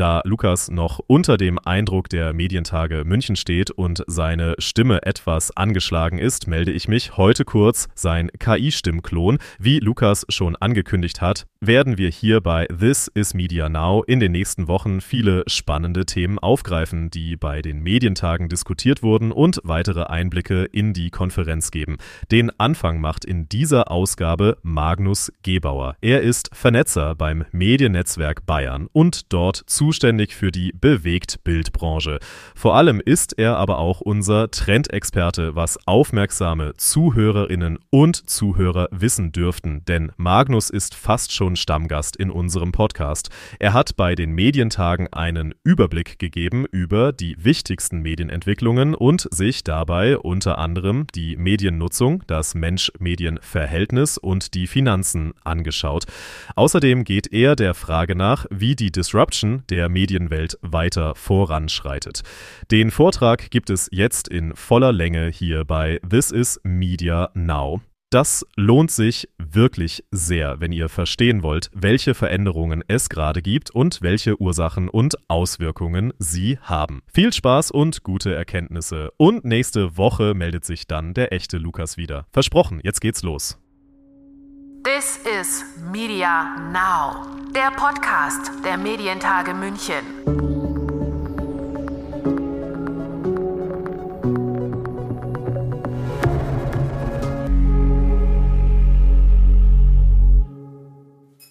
Da Lukas noch unter dem Eindruck der Medientage München steht und seine Stimme etwas angeschlagen ist, melde ich mich heute kurz sein KI-Stimmklon. Wie Lukas schon angekündigt hat, werden wir hier bei This is Media Now in den nächsten Wochen viele spannende Themen aufgreifen, die bei den Medientagen diskutiert wurden und weitere Einblicke in die Konferenz geben. Den Anfang macht in dieser Ausgabe Magnus Gebauer. Er ist Vernetzer beim Mediennetzwerk Bayern und dort zuständig für die Bewegtbildbranche. Vor allem ist er aber auch unser Trendexperte, was aufmerksame Zuhörerinnen und Zuhörer wissen dürften, denn Magnus ist fast schon Stammgast in unserem Podcast. Er hat bei den Medientagen einen Überblick gegeben über die wichtigsten Medienentwicklungen und sich dabei unter anderem die Mediennutzung, das Mensch-Medien-Verhältnis und die Finanzen angeschaut. Außerdem geht er der Frage nach, wie die Disruption der Medienwelt weiter voranschreitet. Den Vortrag gibt es jetzt in voller Länge hier bei This is Media Now. Das lohnt sich wirklich sehr, wenn ihr verstehen wollt, welche Veränderungen es gerade gibt und welche Ursachen und Auswirkungen sie haben. Viel Spaß und gute Erkenntnisse. Und nächste Woche meldet sich dann der echte Lukas wieder. Versprochen, jetzt geht's los. This is Media Now, der Podcast der Medientage München.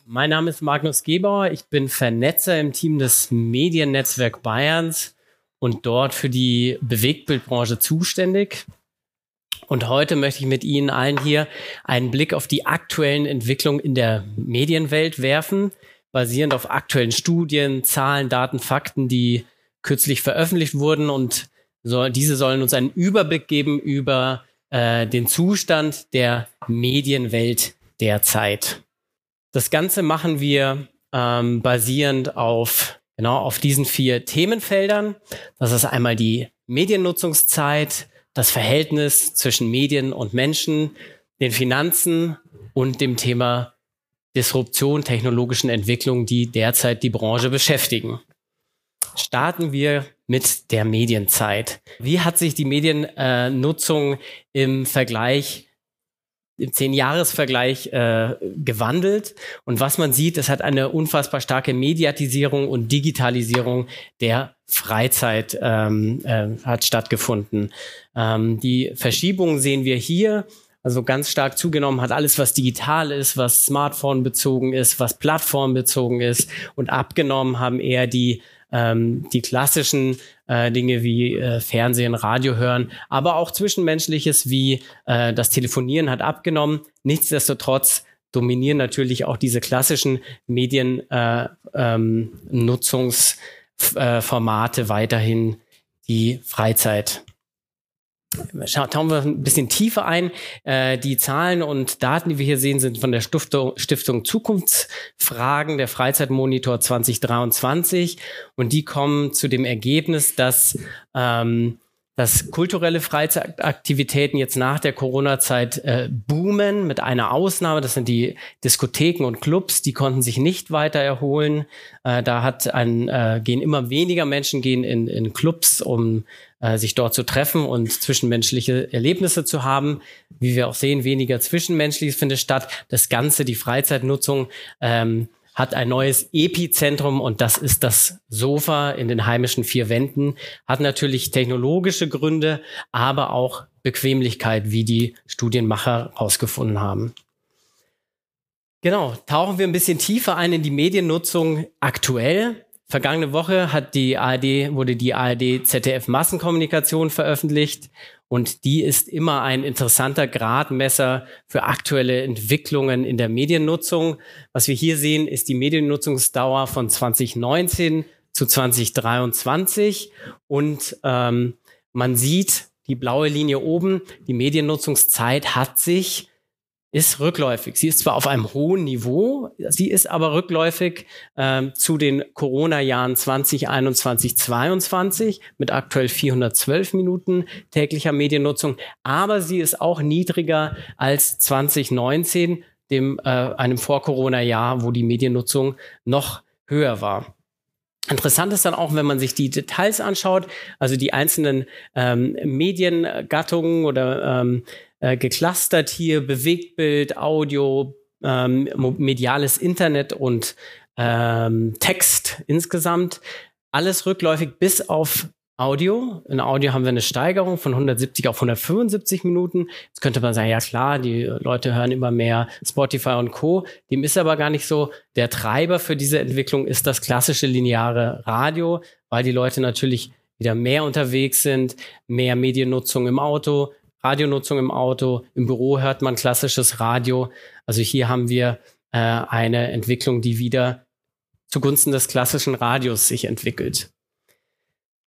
Mein Name ist Magnus Gebauer. Ich bin Vernetzer im Team des Mediennetzwerk Bayerns und dort für die Bewegtbildbranche zuständig. Und heute möchte ich mit Ihnen allen hier einen Blick auf die aktuellen Entwicklungen in der Medienwelt werfen, basierend auf aktuellen Studien, Zahlen, Daten, Fakten, die kürzlich veröffentlicht wurden. Und so, diese sollen uns einen Überblick geben über äh, den Zustand der Medienwelt derzeit. Das Ganze machen wir ähm, basierend auf genau auf diesen vier Themenfeldern. Das ist einmal die Mediennutzungszeit, das Verhältnis zwischen Medien und Menschen, den Finanzen und dem Thema Disruption, technologischen Entwicklungen, die derzeit die Branche beschäftigen. Starten wir mit der Medienzeit. Wie hat sich die Mediennutzung äh, im Vergleich im Zehn-Jahres-Vergleich äh, gewandelt. Und was man sieht, es hat eine unfassbar starke Mediatisierung und Digitalisierung der Freizeit ähm, äh, hat stattgefunden. Ähm, die Verschiebungen sehen wir hier. Also ganz stark zugenommen hat alles, was digital ist, was Smartphone bezogen ist, was Plattform bezogen ist und abgenommen haben eher die ähm, die klassischen äh, Dinge wie äh, Fernsehen, Radio hören, aber auch Zwischenmenschliches wie äh, das Telefonieren hat abgenommen. Nichtsdestotrotz dominieren natürlich auch diese klassischen Mediennutzungsformate äh, ähm, weiterhin die Freizeit. Schauen wir ein bisschen tiefer ein. Äh, die Zahlen und Daten, die wir hier sehen, sind von der Stiftung, Stiftung Zukunftsfragen, der Freizeitmonitor 2023. Und die kommen zu dem Ergebnis, dass, ähm, dass kulturelle Freizeitaktivitäten jetzt nach der Corona-Zeit äh, boomen, mit einer Ausnahme. Das sind die Diskotheken und Clubs, die konnten sich nicht weiter erholen. Äh, da hat ein, äh, gehen immer weniger Menschen gehen in, in Clubs, um äh, sich dort zu treffen und zwischenmenschliche Erlebnisse zu haben. Wie wir auch sehen, weniger Zwischenmenschliches findet statt. Das Ganze, die Freizeitnutzung, ähm, hat ein neues Epizentrum und das ist das Sofa in den heimischen vier Wänden. Hat natürlich technologische Gründe, aber auch Bequemlichkeit, wie die Studienmacher herausgefunden haben. Genau, tauchen wir ein bisschen tiefer ein in die Mediennutzung aktuell. Vergangene Woche hat die ARD, wurde die ARD ZDF Massenkommunikation veröffentlicht und die ist immer ein interessanter Gradmesser für aktuelle Entwicklungen in der Mediennutzung. Was wir hier sehen, ist die Mediennutzungsdauer von 2019 zu 2023 und ähm, man sieht die blaue Linie oben, die Mediennutzungszeit hat sich ist rückläufig. Sie ist zwar auf einem hohen Niveau, sie ist aber rückläufig ähm, zu den Corona-Jahren 2021, 2022 mit aktuell 412 Minuten täglicher Mediennutzung, aber sie ist auch niedriger als 2019, dem äh, einem Vor-Corona-Jahr, wo die Mediennutzung noch höher war. Interessant ist dann auch, wenn man sich die Details anschaut, also die einzelnen ähm, Mediengattungen oder ähm, äh, geclustert hier, Bewegtbild, Audio, ähm, mediales Internet und ähm, Text insgesamt. Alles rückläufig bis auf Audio. In Audio haben wir eine Steigerung von 170 auf 175 Minuten. Jetzt könnte man sagen, ja klar, die Leute hören immer mehr Spotify und Co. Dem ist aber gar nicht so. Der Treiber für diese Entwicklung ist das klassische lineare Radio, weil die Leute natürlich wieder mehr unterwegs sind, mehr Mediennutzung im Auto, Radionutzung im Auto, im Büro hört man klassisches Radio. Also hier haben wir äh, eine Entwicklung, die wieder zugunsten des klassischen Radios sich entwickelt.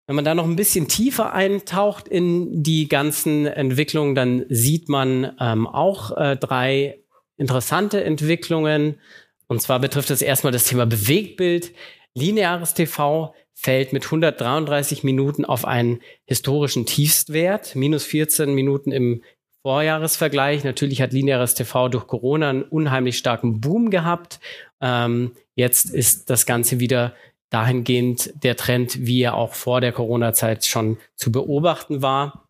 Wenn man da noch ein bisschen tiefer eintaucht in die ganzen Entwicklungen, dann sieht man ähm, auch äh, drei interessante Entwicklungen. Und zwar betrifft es erstmal das Thema Bewegtbild. Lineares TV fällt mit 133 Minuten auf einen historischen Tiefstwert, minus 14 Minuten im Vorjahresvergleich. Natürlich hat lineares TV durch Corona einen unheimlich starken Boom gehabt. Ähm, jetzt ist das Ganze wieder dahingehend der Trend, wie er auch vor der Corona-Zeit schon zu beobachten war.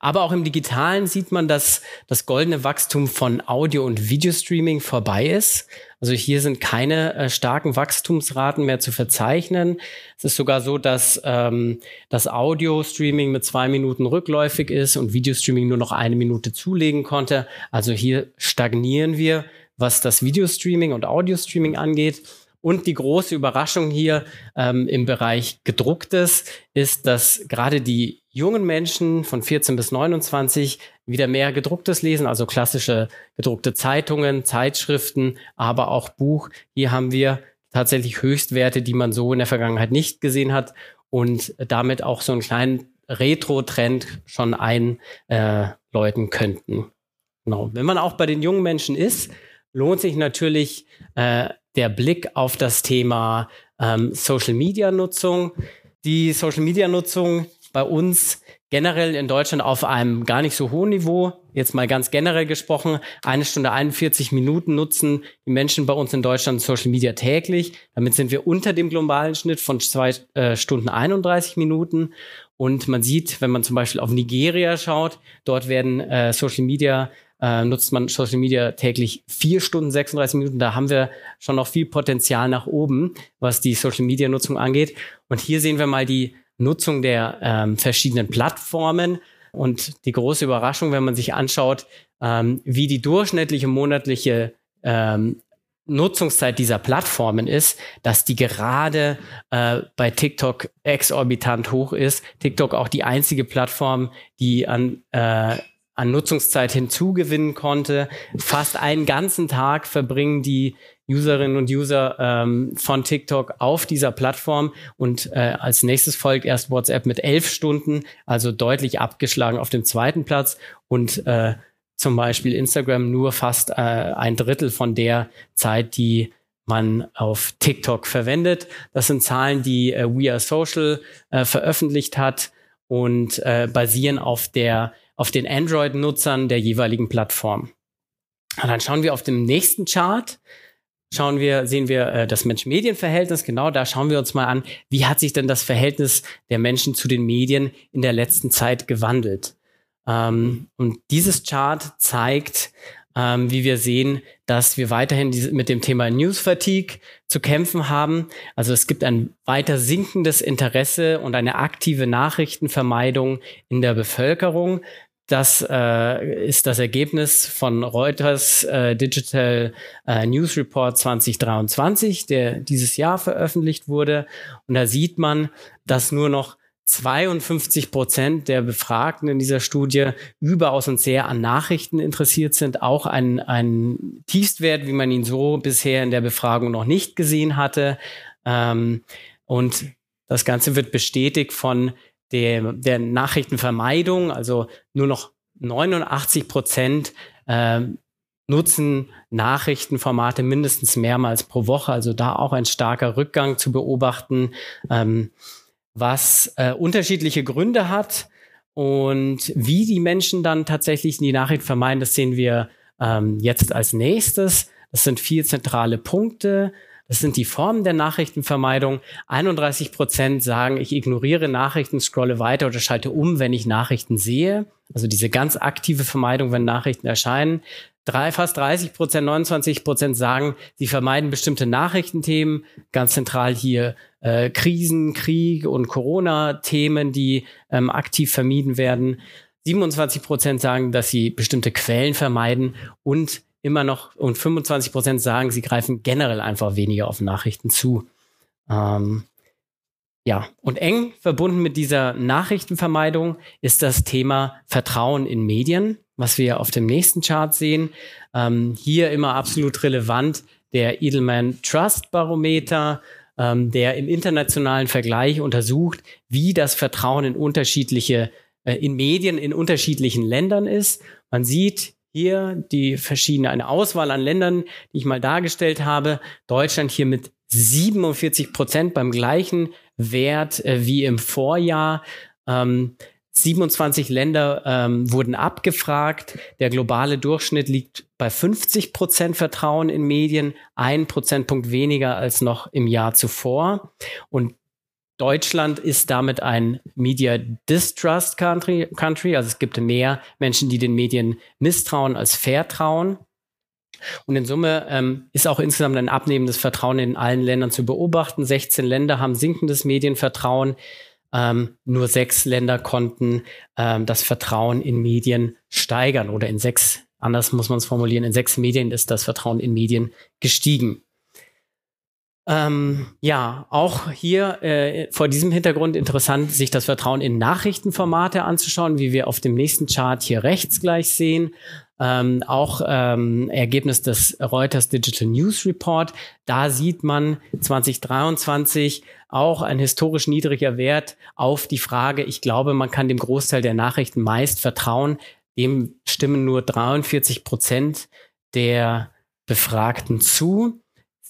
Aber auch im Digitalen sieht man, dass das goldene Wachstum von Audio- und Videostreaming vorbei ist. Also hier sind keine äh, starken Wachstumsraten mehr zu verzeichnen. Es ist sogar so, dass ähm, das Audio-Streaming mit zwei Minuten rückläufig ist und Videostreaming nur noch eine Minute zulegen konnte. Also hier stagnieren wir, was das Videostreaming und Audio-Streaming angeht. Und die große Überraschung hier ähm, im Bereich gedrucktes ist, dass gerade die jungen Menschen von 14 bis 29 wieder mehr gedrucktes lesen, also klassische gedruckte Zeitungen, Zeitschriften, aber auch Buch. Hier haben wir tatsächlich Höchstwerte, die man so in der Vergangenheit nicht gesehen hat und damit auch so einen kleinen Retro-Trend schon einläuten könnten. Genau. Wenn man auch bei den jungen Menschen ist, lohnt sich natürlich äh, der Blick auf das Thema ähm, Social Media Nutzung. Die Social Media Nutzung bei uns generell in Deutschland auf einem gar nicht so hohen Niveau. Jetzt mal ganz generell gesprochen, eine Stunde 41 Minuten nutzen die Menschen bei uns in Deutschland Social Media täglich. Damit sind wir unter dem globalen Schnitt von zwei äh, Stunden 31 Minuten. Und man sieht, wenn man zum Beispiel auf Nigeria schaut, dort werden äh, Social Media äh, nutzt man Social Media täglich vier Stunden 36 Minuten. Da haben wir schon noch viel Potenzial nach oben, was die Social Media Nutzung angeht. Und hier sehen wir mal die Nutzung der ähm, verschiedenen Plattformen. Und die große Überraschung, wenn man sich anschaut, ähm, wie die durchschnittliche monatliche ähm, Nutzungszeit dieser Plattformen ist, dass die gerade äh, bei TikTok exorbitant hoch ist. TikTok auch die einzige Plattform, die an äh, an Nutzungszeit hinzugewinnen konnte. Fast einen ganzen Tag verbringen die Userinnen und User ähm, von TikTok auf dieser Plattform und äh, als nächstes folgt erst WhatsApp mit elf Stunden, also deutlich abgeschlagen auf dem zweiten Platz und äh, zum Beispiel Instagram nur fast äh, ein Drittel von der Zeit, die man auf TikTok verwendet. Das sind Zahlen, die äh, We Are Social äh, veröffentlicht hat und äh, basieren auf der auf den Android-Nutzern der jeweiligen Plattform. Und dann schauen wir auf dem nächsten Chart, schauen wir, sehen wir äh, das Mensch-Medien-Verhältnis. Genau, da schauen wir uns mal an, wie hat sich denn das Verhältnis der Menschen zu den Medien in der letzten Zeit gewandelt. Ähm, und dieses Chart zeigt, ähm, wie wir sehen, dass wir weiterhin diese, mit dem Thema News Fatigue zu kämpfen haben. Also es gibt ein weiter sinkendes Interesse und eine aktive Nachrichtenvermeidung in der Bevölkerung. Das äh, ist das Ergebnis von Reuters äh, Digital äh, News Report 2023, der dieses Jahr veröffentlicht wurde. Und da sieht man, dass nur noch 52 Prozent der Befragten in dieser Studie überaus und sehr an Nachrichten interessiert sind. Auch ein, ein Tiefstwert, wie man ihn so bisher in der Befragung noch nicht gesehen hatte. Ähm, und das Ganze wird bestätigt von der, der Nachrichtenvermeidung. Also nur noch 89 Prozent äh, nutzen Nachrichtenformate mindestens mehrmals pro Woche. Also da auch ein starker Rückgang zu beobachten. Ähm, was äh, unterschiedliche Gründe hat und wie die Menschen dann tatsächlich die Nachricht vermeiden, das sehen wir ähm, jetzt als nächstes. Das sind vier zentrale Punkte. Das sind die Formen der Nachrichtenvermeidung. 31 Prozent sagen, ich ignoriere Nachrichten, scrolle weiter oder schalte um, wenn ich Nachrichten sehe. Also diese ganz aktive Vermeidung, wenn Nachrichten erscheinen. Drei, fast 30 Prozent, 29 Prozent sagen, sie vermeiden bestimmte Nachrichtenthemen. Ganz zentral hier äh, Krisen, Krieg und Corona-Themen, die ähm, aktiv vermieden werden. 27 Prozent sagen, dass sie bestimmte Quellen vermeiden und immer noch und 25 Prozent sagen, sie greifen generell einfach weniger auf Nachrichten zu. Ähm, ja, und eng verbunden mit dieser Nachrichtenvermeidung ist das Thema Vertrauen in Medien, was wir auf dem nächsten Chart sehen. Ähm, hier immer absolut relevant der Edelman Trust Barometer, ähm, der im internationalen Vergleich untersucht, wie das Vertrauen in unterschiedliche, äh, in Medien in unterschiedlichen Ländern ist. Man sieht hier die verschiedene, eine Auswahl an Ländern, die ich mal dargestellt habe. Deutschland hier mit 47 Prozent beim gleichen Wert äh, wie im Vorjahr. Ähm, 27 Länder ähm, wurden abgefragt. Der globale Durchschnitt liegt bei 50 Prozent Vertrauen in Medien, ein Prozentpunkt weniger als noch im Jahr zuvor. Und Deutschland ist damit ein Media Distrust Country, Country. Also es gibt mehr Menschen, die den Medien misstrauen als vertrauen. Und in Summe ähm, ist auch insgesamt ein abnehmendes Vertrauen in allen Ländern zu beobachten. 16 Länder haben sinkendes Medienvertrauen. Ähm, nur sechs Länder konnten ähm, das Vertrauen in Medien steigern oder in sechs, anders muss man es formulieren, in sechs Medien ist das Vertrauen in Medien gestiegen. Ähm, ja, auch hier äh, vor diesem Hintergrund interessant, sich das Vertrauen in Nachrichtenformate anzuschauen, wie wir auf dem nächsten Chart hier rechts gleich sehen. Ähm, auch ähm, Ergebnis des Reuters Digital News Report. Da sieht man 2023 auch ein historisch niedriger Wert auf die Frage, ich glaube, man kann dem Großteil der Nachrichten meist vertrauen. Dem stimmen nur 43 Prozent der Befragten zu.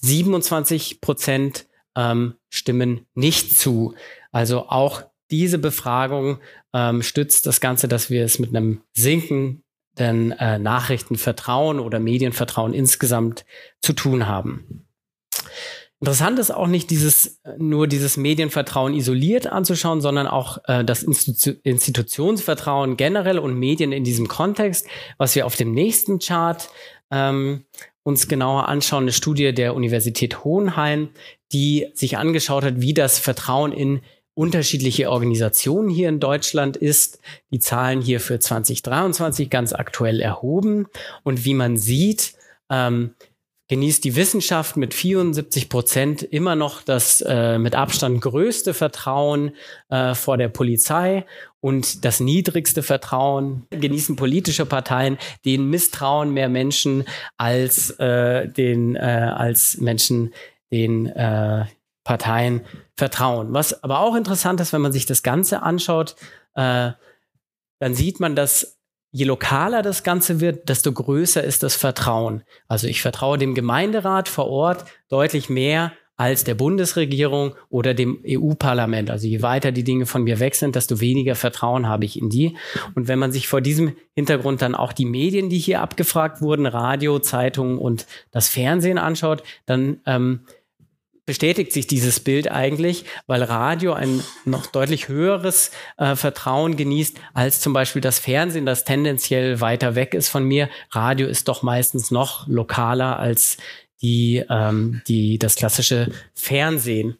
27 Prozent ähm, stimmen nicht zu. Also auch diese Befragung ähm, stützt das Ganze, dass wir es mit einem Sinken denn äh, Nachrichtenvertrauen oder Medienvertrauen insgesamt zu tun haben. Interessant ist auch nicht dieses, nur dieses Medienvertrauen isoliert anzuschauen, sondern auch äh, das Institu Institutionsvertrauen generell und Medien in diesem Kontext, was wir auf dem nächsten Chart ähm, uns genauer anschauen. Eine Studie der Universität Hohenheim, die sich angeschaut hat, wie das Vertrauen in unterschiedliche Organisationen hier in Deutschland ist. Die Zahlen hier für 2023 ganz aktuell erhoben. Und wie man sieht, ähm, genießt die Wissenschaft mit 74 Prozent immer noch das äh, mit Abstand größte Vertrauen äh, vor der Polizei und das niedrigste Vertrauen genießen politische Parteien, denen misstrauen mehr Menschen als äh, den äh, als Menschen den äh, Parteien vertrauen. Was aber auch interessant ist, wenn man sich das Ganze anschaut, äh, dann sieht man, dass je lokaler das Ganze wird, desto größer ist das Vertrauen. Also ich vertraue dem Gemeinderat vor Ort deutlich mehr als der Bundesregierung oder dem EU-Parlament. Also je weiter die Dinge von mir weg sind, desto weniger Vertrauen habe ich in die. Und wenn man sich vor diesem Hintergrund dann auch die Medien, die hier abgefragt wurden, Radio, Zeitungen und das Fernsehen anschaut, dann ähm, bestätigt sich dieses Bild eigentlich, weil Radio ein noch deutlich höheres äh, Vertrauen genießt als zum Beispiel das Fernsehen, das tendenziell weiter weg ist von mir. Radio ist doch meistens noch lokaler als die, ähm, die, das klassische Fernsehen.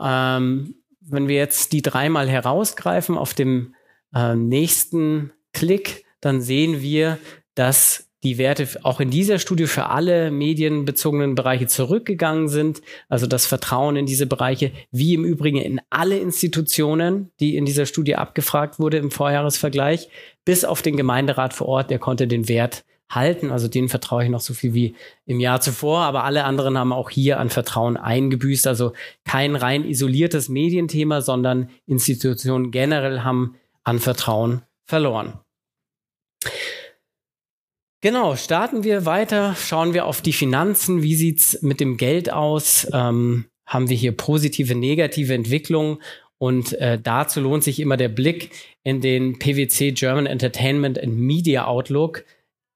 Ähm, wenn wir jetzt die dreimal herausgreifen auf dem äh, nächsten Klick, dann sehen wir, dass die Werte auch in dieser Studie für alle medienbezogenen Bereiche zurückgegangen sind. Also das Vertrauen in diese Bereiche, wie im Übrigen in alle Institutionen, die in dieser Studie abgefragt wurde im Vorjahresvergleich, bis auf den Gemeinderat vor Ort, der konnte den Wert halten. Also denen vertraue ich noch so viel wie im Jahr zuvor. Aber alle anderen haben auch hier an Vertrauen eingebüßt. Also kein rein isoliertes Medienthema, sondern Institutionen generell haben an Vertrauen verloren. Genau, starten wir weiter, schauen wir auf die Finanzen. Wie sieht's mit dem Geld aus? Ähm, haben wir hier positive, negative Entwicklungen? Und äh, dazu lohnt sich immer der Blick in den PwC German Entertainment and Media Outlook.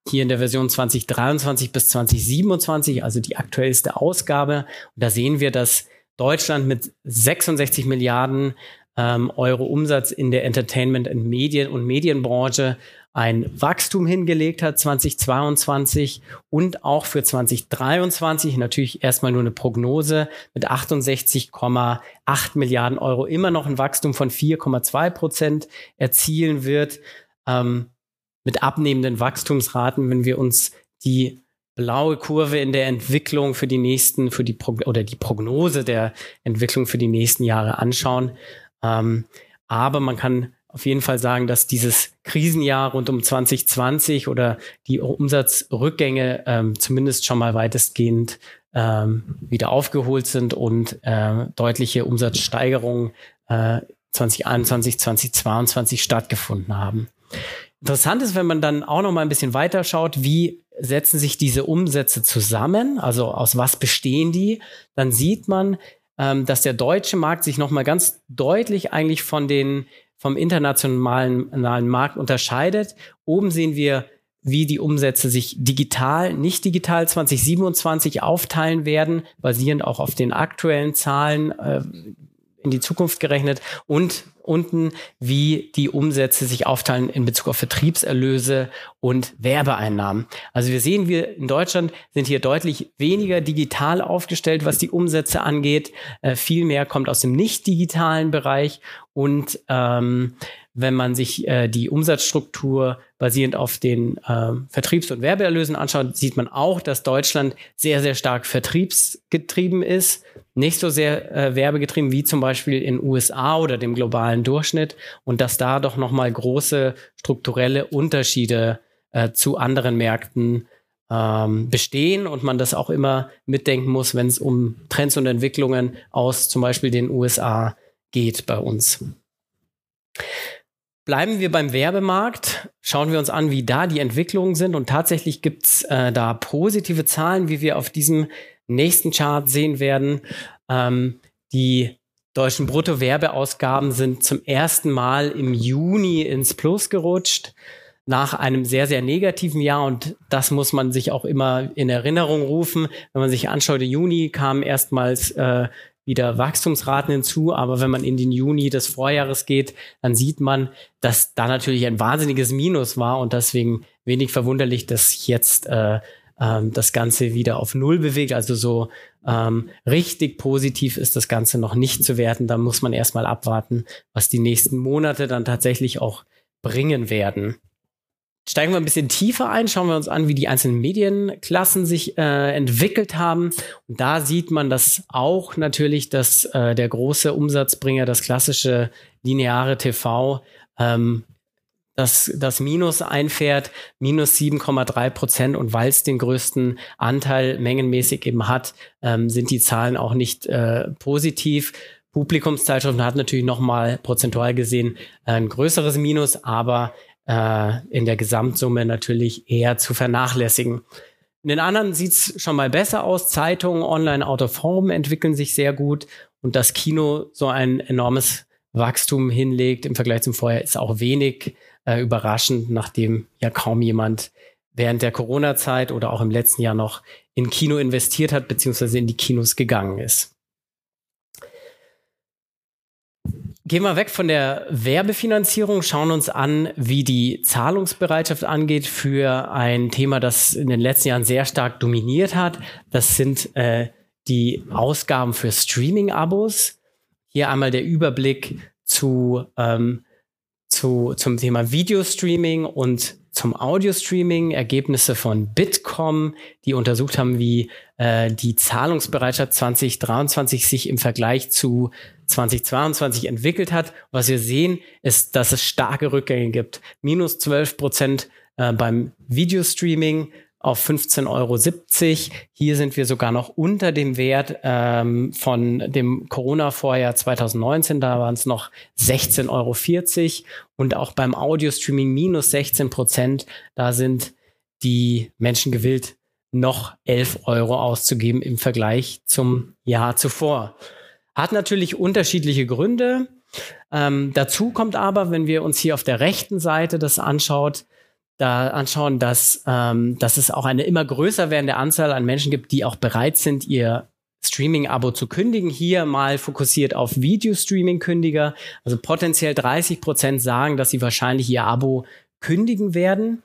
Hier in der Version 2023 bis 2027, also die aktuellste Ausgabe. Und da sehen wir, dass Deutschland mit 66 Milliarden ähm, Euro Umsatz in der Entertainment- und Medien- und Medienbranche ein Wachstum hingelegt hat 2022 und auch für 2023 natürlich erstmal nur eine Prognose mit 68,8 Milliarden Euro immer noch ein Wachstum von 4,2 Prozent erzielen wird. Ähm, mit abnehmenden Wachstumsraten, wenn wir uns die blaue Kurve in der Entwicklung für die nächsten, für die Pro oder die Prognose der Entwicklung für die nächsten Jahre anschauen. Ähm, aber man kann auf jeden Fall sagen, dass dieses Krisenjahr rund um 2020 oder die Umsatzrückgänge ähm, zumindest schon mal weitestgehend ähm, wieder aufgeholt sind und äh, deutliche Umsatzsteigerungen äh, 2021, 2022 stattgefunden haben. Interessant ist, wenn man dann auch noch mal ein bisschen weiter schaut, wie setzen sich diese Umsätze zusammen, also aus was bestehen die, dann sieht man, ähm, dass der deutsche Markt sich noch mal ganz deutlich eigentlich von den vom internationalen Markt unterscheidet. Oben sehen wir, wie die Umsätze sich digital, nicht digital 2027 aufteilen werden, basierend auch auf den aktuellen Zahlen äh, in die Zukunft gerechnet. Und unten, wie die Umsätze sich aufteilen in Bezug auf Vertriebserlöse und Werbeeinnahmen. Also wir sehen, wir in Deutschland sind hier deutlich weniger digital aufgestellt, was die Umsätze angeht. Äh, viel mehr kommt aus dem nicht digitalen Bereich und ähm, wenn man sich äh, die Umsatzstruktur basierend auf den äh, Vertriebs- und Werbeerlösen anschaut, sieht man auch, dass Deutschland sehr, sehr stark vertriebsgetrieben ist, nicht so sehr äh, werbegetrieben wie zum Beispiel in USA oder dem globalen Durchschnitt und dass da doch nochmal große strukturelle Unterschiede äh, zu anderen Märkten ähm, bestehen und man das auch immer mitdenken muss, wenn es um Trends und Entwicklungen aus zum Beispiel den USA geht bei uns. Bleiben wir beim Werbemarkt, schauen wir uns an, wie da die Entwicklungen sind. Und tatsächlich gibt's äh, da positive Zahlen, wie wir auf diesem nächsten Chart sehen werden. Ähm, die deutschen Bruttowerbeausgaben sind zum ersten Mal im Juni ins Plus gerutscht nach einem sehr, sehr negativen Jahr. Und das muss man sich auch immer in Erinnerung rufen. Wenn man sich anschaut, im Juni kam erstmals äh, wieder Wachstumsraten hinzu. Aber wenn man in den Juni des Vorjahres geht, dann sieht man, dass da natürlich ein wahnsinniges Minus war und deswegen wenig verwunderlich, dass jetzt äh, ähm, das Ganze wieder auf Null bewegt. Also so ähm, richtig positiv ist das Ganze noch nicht zu werten. Da muss man erstmal abwarten, was die nächsten Monate dann tatsächlich auch bringen werden. Steigen wir ein bisschen tiefer ein, schauen wir uns an, wie die einzelnen Medienklassen sich äh, entwickelt haben. Und da sieht man das auch natürlich, dass äh, der große Umsatzbringer, das klassische lineare TV, ähm, das, das Minus einfährt, minus 7,3 Prozent. Und weil es den größten Anteil mengenmäßig eben hat, ähm, sind die Zahlen auch nicht äh, positiv. Publikumszeitschriften hat natürlich nochmal prozentual gesehen ein größeres Minus, aber äh, in der Gesamtsumme natürlich eher zu vernachlässigen. In den anderen sieht's schon mal besser aus. Zeitungen, Online, Out of Home entwickeln sich sehr gut und das Kino so ein enormes Wachstum hinlegt im Vergleich zum Vorjahr ist auch wenig äh, überraschend, nachdem ja kaum jemand während der Corona-Zeit oder auch im letzten Jahr noch in Kino investiert hat, beziehungsweise in die Kinos gegangen ist. Gehen wir weg von der Werbefinanzierung, schauen uns an, wie die Zahlungsbereitschaft angeht für ein Thema, das in den letzten Jahren sehr stark dominiert hat. Das sind äh, die Ausgaben für Streaming-Abos. Hier einmal der Überblick zu, ähm, zu, zum Thema Videostreaming und zum Audio-Streaming, Ergebnisse von Bitkom, die untersucht haben, wie äh, die Zahlungsbereitschaft 2023 sich im Vergleich zu 2022 entwickelt hat. Was wir sehen, ist, dass es starke Rückgänge gibt. Minus 12 Prozent äh, beim Videostreaming auf 15,70 Euro. Hier sind wir sogar noch unter dem Wert ähm, von dem Corona-Vorjahr 2019. Da waren es noch 16,40 Euro. Und auch beim Audio-Streaming minus 16 Prozent. Da sind die Menschen gewillt, noch 11 Euro auszugeben im Vergleich zum Jahr zuvor. Hat natürlich unterschiedliche Gründe. Ähm, dazu kommt aber, wenn wir uns hier auf der rechten Seite das anschaut, da anschauen, dass, ähm, dass es auch eine immer größer werdende Anzahl an Menschen gibt, die auch bereit sind, ihr Streaming-Abo zu kündigen. Hier mal fokussiert auf Video-Streaming-Kündiger. Also potenziell 30 Prozent sagen, dass sie wahrscheinlich ihr Abo kündigen werden.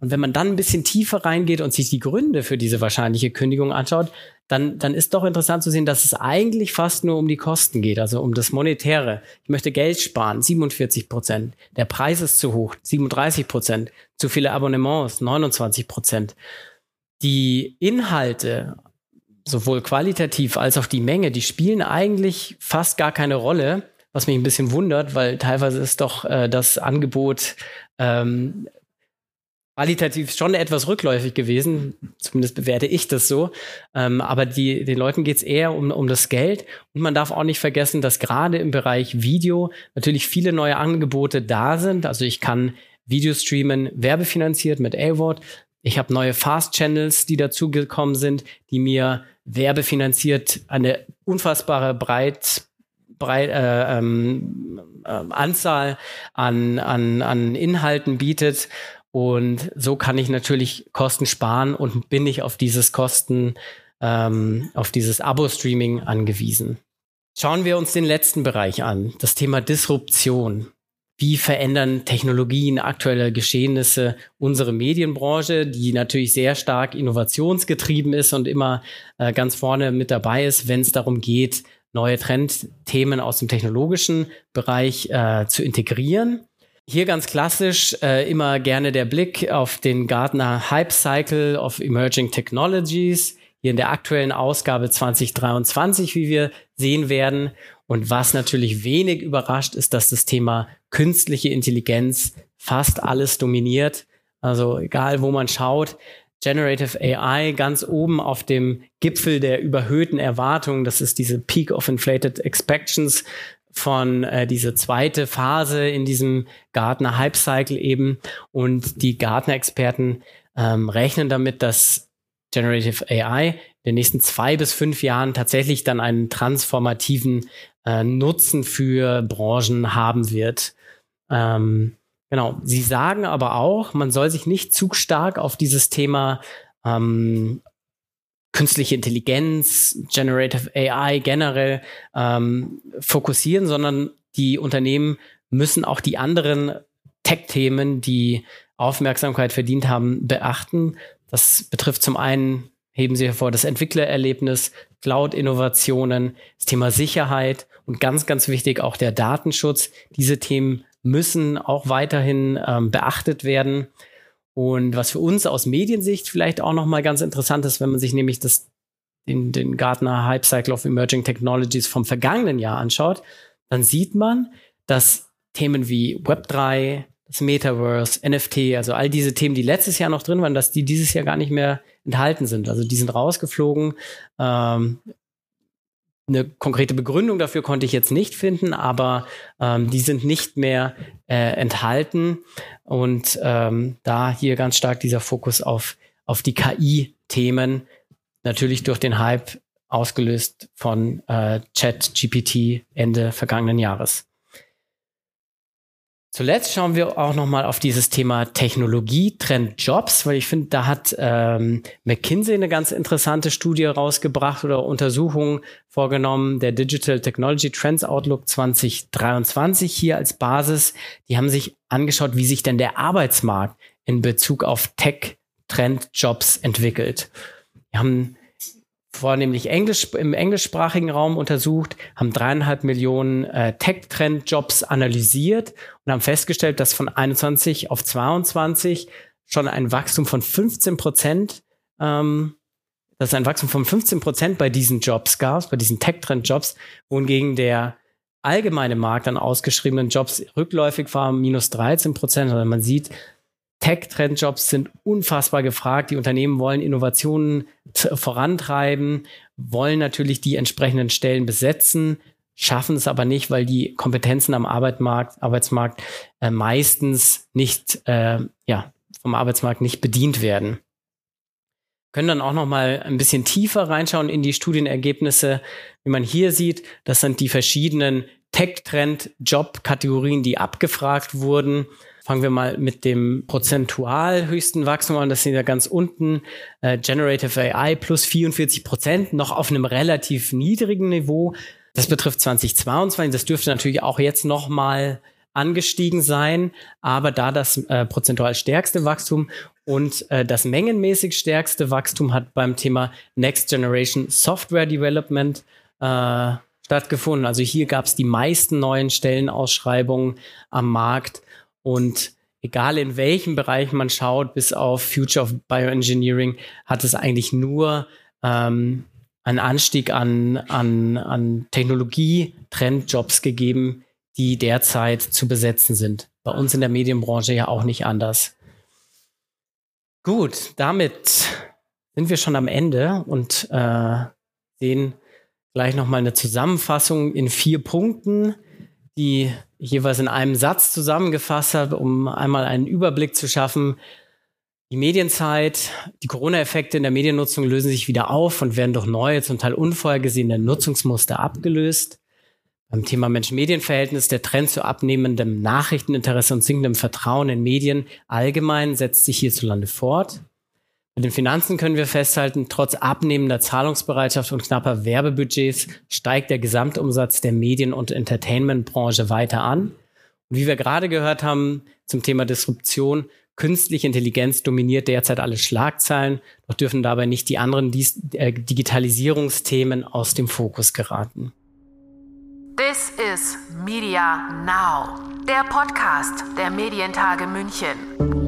Und wenn man dann ein bisschen tiefer reingeht und sich die Gründe für diese wahrscheinliche Kündigung anschaut, dann, dann ist doch interessant zu sehen, dass es eigentlich fast nur um die Kosten geht, also um das Monetäre. Ich möchte Geld sparen, 47 Prozent. Der Preis ist zu hoch, 37 Prozent. Zu viele Abonnements, 29 Prozent. Die Inhalte, sowohl qualitativ als auch die Menge, die spielen eigentlich fast gar keine Rolle, was mich ein bisschen wundert, weil teilweise ist doch äh, das Angebot ähm, qualitativ schon etwas rückläufig gewesen. Zumindest bewerte ich das so. Ähm, aber die, den Leuten geht es eher um, um das Geld. Und man darf auch nicht vergessen, dass gerade im Bereich Video natürlich viele neue Angebote da sind. Also ich kann Video streamen, werbefinanziert mit A-Word. Ich habe neue Fast-Channels, die dazugekommen sind, die mir werbefinanziert eine unfassbare breit, breit, äh, ähm, äh, Anzahl an, an, an Inhalten bietet. Und so kann ich natürlich Kosten sparen und bin ich auf dieses Kosten, ähm, auf dieses Abo-Streaming angewiesen. Schauen wir uns den letzten Bereich an, das Thema Disruption. Wie verändern Technologien, aktuelle Geschehnisse unsere Medienbranche, die natürlich sehr stark innovationsgetrieben ist und immer äh, ganz vorne mit dabei ist, wenn es darum geht, neue Trendthemen aus dem technologischen Bereich äh, zu integrieren. Hier ganz klassisch äh, immer gerne der Blick auf den Gartner Hype Cycle of Emerging Technologies. Hier in der aktuellen Ausgabe 2023, wie wir sehen werden. Und was natürlich wenig überrascht, ist, dass das Thema künstliche Intelligenz fast alles dominiert. Also egal, wo man schaut, Generative AI ganz oben auf dem Gipfel der überhöhten Erwartungen. Das ist diese Peak of Inflated Expectations von äh, diese zweite Phase in diesem Gartner Hype Cycle eben und die Gartner Experten ähm, rechnen damit, dass Generative AI in den nächsten zwei bis fünf Jahren tatsächlich dann einen transformativen äh, Nutzen für Branchen haben wird. Ähm, genau. Sie sagen aber auch, man soll sich nicht zu stark auf dieses Thema ähm, künstliche Intelligenz, Generative AI generell ähm, fokussieren, sondern die Unternehmen müssen auch die anderen Tech-Themen, die Aufmerksamkeit verdient haben, beachten. Das betrifft zum einen, heben Sie hervor, das Entwicklererlebnis, Cloud-Innovationen, das Thema Sicherheit und ganz, ganz wichtig auch der Datenschutz. Diese Themen müssen auch weiterhin ähm, beachtet werden. Und was für uns aus Mediensicht vielleicht auch nochmal ganz interessant ist, wenn man sich nämlich das, den, den Gartner Hype Cycle of Emerging Technologies vom vergangenen Jahr anschaut, dann sieht man, dass Themen wie Web3, das Metaverse, NFT, also all diese Themen, die letztes Jahr noch drin waren, dass die dieses Jahr gar nicht mehr enthalten sind. Also die sind rausgeflogen. Ähm, eine konkrete Begründung dafür konnte ich jetzt nicht finden, aber ähm, die sind nicht mehr äh, enthalten. Und ähm, da hier ganz stark dieser Fokus auf, auf die KI-Themen, natürlich durch den Hype ausgelöst von äh, ChatGPT Ende vergangenen Jahres. Zuletzt schauen wir auch nochmal auf dieses Thema Technologie, Trend Jobs, weil ich finde, da hat ähm, McKinsey eine ganz interessante Studie rausgebracht oder Untersuchung vorgenommen, der Digital Technology Trends Outlook 2023 hier als Basis. Die haben sich angeschaut, wie sich denn der Arbeitsmarkt in Bezug auf Tech-Trend-Jobs entwickelt. Wir haben vornehmlich Englisch, im englischsprachigen Raum untersucht, haben dreieinhalb Millionen äh, Tech-Trend-Jobs analysiert und haben festgestellt, dass von 21 auf 22 schon ein Wachstum von 15 Prozent, ähm, dass ein Wachstum von 15 Prozent bei diesen Jobs gab, bei diesen Tech-Trend-Jobs, wohingegen der allgemeine Markt an ausgeschriebenen Jobs rückläufig war, minus 13 Prozent. Also man sieht, Tech-Trendjobs sind unfassbar gefragt. Die Unternehmen wollen Innovationen vorantreiben, wollen natürlich die entsprechenden Stellen besetzen, schaffen es aber nicht, weil die Kompetenzen am Arbeitsmarkt, Arbeitsmarkt äh, meistens nicht, äh, ja, vom Arbeitsmarkt nicht bedient werden. Können dann auch noch mal ein bisschen tiefer reinschauen in die Studienergebnisse. Wie man hier sieht, das sind die verschiedenen Tech-Trend-Job-Kategorien, die abgefragt wurden. Fangen wir mal mit dem prozentual höchsten Wachstum an. Das sind ja ganz unten. Äh, Generative AI plus 44 Prozent, noch auf einem relativ niedrigen Niveau. Das betrifft 2022. Das dürfte natürlich auch jetzt noch mal angestiegen sein. Aber da das äh, prozentual stärkste Wachstum und äh, das mengenmäßig stärkste Wachstum hat beim Thema Next Generation Software Development äh, stattgefunden. Also hier gab es die meisten neuen Stellenausschreibungen am Markt und egal in welchem Bereich man schaut, bis auf Future of Bioengineering, hat es eigentlich nur ähm, einen Anstieg an, an, an Technologie-Trendjobs gegeben, die derzeit zu besetzen sind. Bei uns in der Medienbranche ja auch nicht anders. Gut, damit sind wir schon am Ende und äh, sehen gleich nochmal eine Zusammenfassung in vier Punkten, die jeweils in einem Satz zusammengefasst habe, um einmal einen Überblick zu schaffen. Die Medienzeit, die Corona-Effekte in der Mediennutzung lösen sich wieder auf und werden durch neue, zum Teil unvorhergesehene Nutzungsmuster abgelöst. Beim Thema Mensch-Medien-Verhältnis der Trend zu abnehmendem Nachrichteninteresse und sinkendem Vertrauen in Medien allgemein setzt sich hierzulande fort. Bei den Finanzen können wir festhalten, trotz abnehmender Zahlungsbereitschaft und knapper Werbebudgets steigt der Gesamtumsatz der Medien- und Entertainmentbranche weiter an. Und wie wir gerade gehört haben zum Thema Disruption, künstliche Intelligenz dominiert derzeit alle Schlagzeilen, doch dürfen dabei nicht die anderen äh, Digitalisierungsthemen aus dem Fokus geraten. This is Media Now, der Podcast der Medientage München.